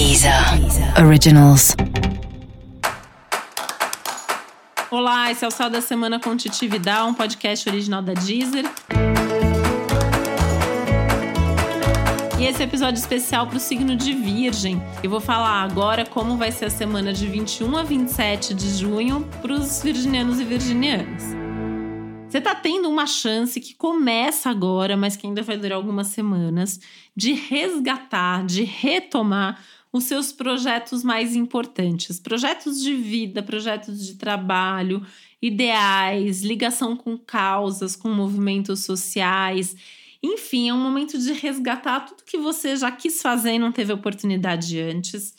Deezer Originals. Olá, esse é o Sal da Semana com Titi Vidal, um podcast original da Deezer. E esse é episódio especial para o signo de Virgem. Eu vou falar agora como vai ser a semana de 21 a 27 de junho para os virginianos e virginianas. Você está tendo uma chance que começa agora, mas que ainda vai durar algumas semanas, de resgatar, de retomar os seus projetos mais importantes, projetos de vida, projetos de trabalho, ideais, ligação com causas, com movimentos sociais. Enfim, é um momento de resgatar tudo que você já quis fazer e não teve oportunidade antes.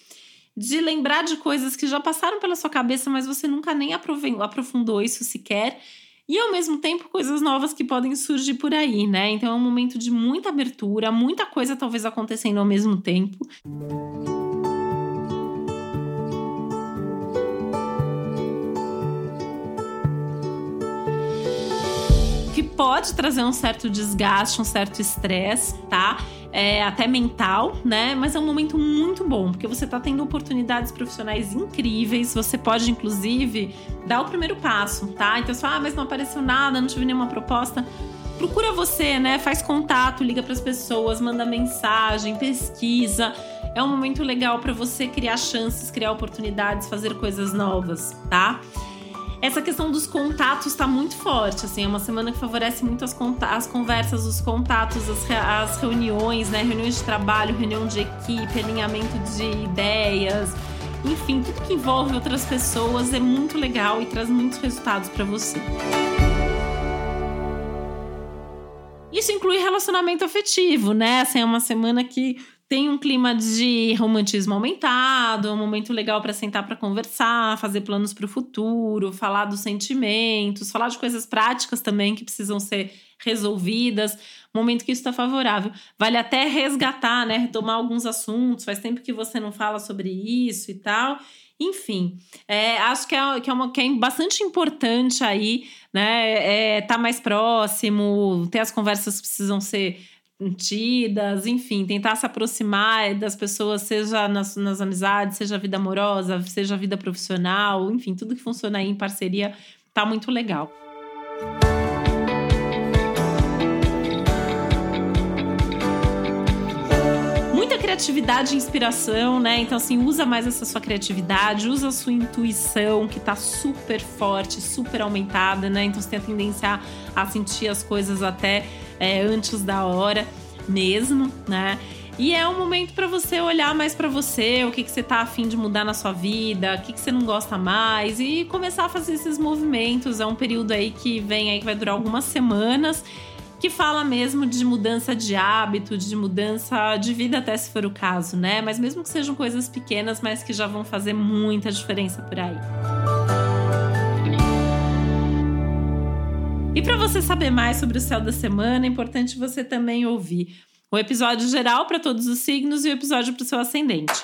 De lembrar de coisas que já passaram pela sua cabeça, mas você nunca nem aprofundou isso sequer. E ao mesmo tempo, coisas novas que podem surgir por aí, né? Então é um momento de muita abertura, muita coisa talvez acontecendo ao mesmo tempo. que pode trazer um certo desgaste, um certo estresse, tá? É, até mental, né? Mas é um momento muito bom, porque você tá tendo oportunidades profissionais incríveis. Você pode, inclusive, dar o primeiro passo, tá? Então, você fala, ah, mas não apareceu nada, não tive nenhuma proposta. Procura você, né? Faz contato, liga para as pessoas, manda mensagem, pesquisa. É um momento legal para você criar chances, criar oportunidades, fazer coisas novas, tá? Essa questão dos contatos está muito forte, assim, é uma semana que favorece muito as, as conversas, os contatos, as, re as reuniões, né? Reuniões de trabalho, reunião de equipe, alinhamento de ideias, enfim, tudo que envolve outras pessoas é muito legal e traz muitos resultados para você. Isso inclui relacionamento afetivo, né? Assim, é uma semana que tem um clima de romantismo aumentado, é um momento legal para sentar para conversar, fazer planos para o futuro, falar dos sentimentos, falar de coisas práticas também que precisam ser resolvidas. Momento que isso está favorável. Vale até resgatar, né? Retomar alguns assuntos. Faz tempo que você não fala sobre isso e tal. Enfim, é, acho que é, que, é uma, que é bastante importante aí, né? É, tá mais próximo, ter as conversas que precisam ser tidas, enfim, tentar se aproximar das pessoas, seja nas, nas amizades, seja vida amorosa, seja vida profissional, enfim, tudo que funciona aí em parceria tá muito legal. Criatividade e inspiração, né? Então, assim, usa mais essa sua criatividade, usa a sua intuição, que tá super forte, super aumentada, né? Então, você tem a tendência a sentir as coisas até é, antes da hora mesmo, né? E é um momento para você olhar mais para você, o que, que você tá afim de mudar na sua vida, o que, que você não gosta mais e começar a fazer esses movimentos. É um período aí que vem aí que vai durar algumas semanas, que fala mesmo de mudança de hábito, de mudança de vida, até se for o caso, né? Mas mesmo que sejam coisas pequenas, mas que já vão fazer muita diferença por aí. E para você saber mais sobre o céu da semana, é importante você também ouvir o episódio geral para todos os signos e o episódio para o seu ascendente.